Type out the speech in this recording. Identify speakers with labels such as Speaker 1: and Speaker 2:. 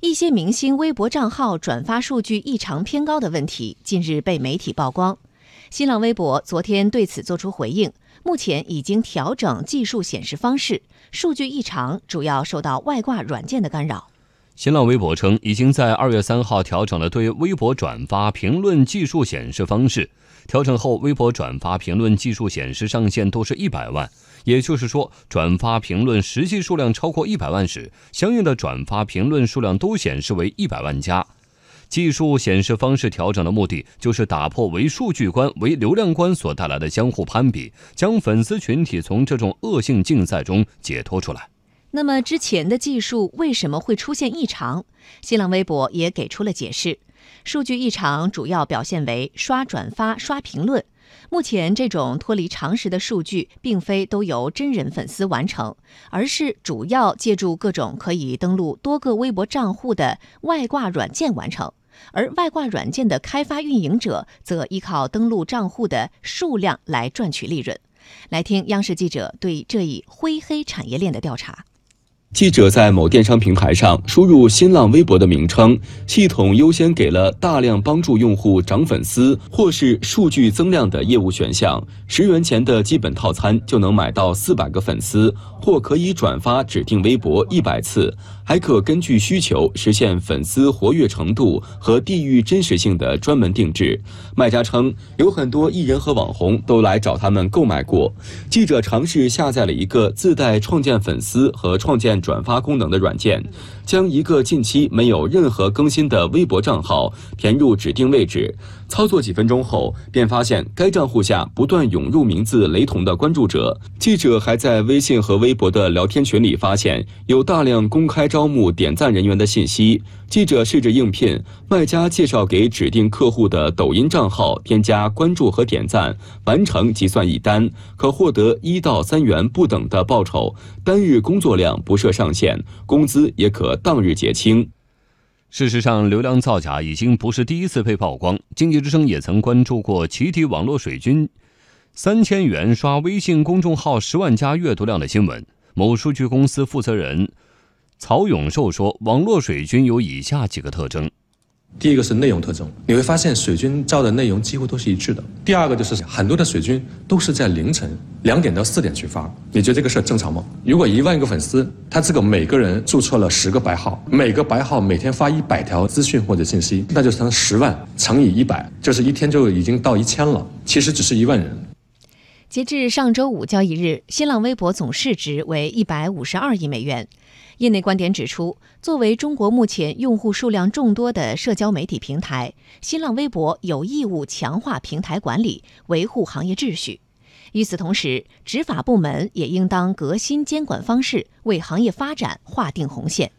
Speaker 1: 一些明星微博账号转发数据异常偏高的问题，近日被媒体曝光。新浪微博昨天对此作出回应，目前已经调整技术显示方式，数据异常主要受到外挂软件的干扰。
Speaker 2: 新浪微博称，已经在二月三号调整了对微博转发评论技术显示方式，调整后，微博转发评论技术显示上限都是一百万。也就是说，转发评论实际数量超过一百万时，相应的转发评论数量都显示为一百万加。技术显示方式调整的目的，就是打破为数据关、为流量关所带来的相互攀比，将粉丝群体从这种恶性竞赛中解脱出来。
Speaker 1: 那么，之前的技术为什么会出现异常？新浪微博也给出了解释：数据异常主要表现为刷转发、刷评论。目前，这种脱离常识的数据，并非都由真人粉丝完成，而是主要借助各种可以登录多个微博账户的外挂软件完成。而外挂软件的开发运营者，则依靠登录账户的数量来赚取利润。来听央视记者对这一灰黑产业链的调查。
Speaker 3: 记者在某电商平台上输入新浪微博的名称，系统优先给了大量帮助用户涨粉丝或是数据增量的业务选项。十元钱的基本套餐就能买到四百个粉丝，或可以转发指定微博一百次，还可根据需求实现粉丝活跃程度和地域真实性的专门定制。卖家称，有很多艺人和网红都来找他们购买过。记者尝试下载了一个自带创建粉丝和创建。转发功能的软件，将一个近期没有任何更新的微博账号填入指定位置。操作几分钟后，便发现该账户下不断涌入名字雷同的关注者。记者还在微信和微博的聊天群里发现有大量公开招募点赞人员的信息。记者试着应聘，卖家介绍给指定客户的抖音账号添加关注和点赞，完成即算一单，可获得一到三元不等的报酬，单日工作量不设上线，工资也可当日结清。
Speaker 2: 事实上，流量造假已经不是第一次被曝光。经济之声也曾关注过集体网络水军，三千元刷微信公众号十万加阅读量的新闻。某数据公司负责人曹永寿说：“网络水军有以下几个特征。”
Speaker 4: 第一个是内容特征，你会发现水军招的内容几乎都是一致的。第二个就是很多的水军都是在凌晨两点到四点去发，你觉得这个事儿正常吗？如果一万个粉丝，他这个每个人注册了十个白号，每个白号每天发一百条资讯或者信息，那就成十万乘以一百，就是一天就已经到一千了。其实只是一万人。
Speaker 1: 截至上周五交易日，新浪微博总市值为一百五十二亿美元。业内观点指出，作为中国目前用户数量众多的社交媒体平台，新浪微博有义务强化平台管理，维护行业秩序。与此同时，执法部门也应当革新监管方式，为行业发展划定红线。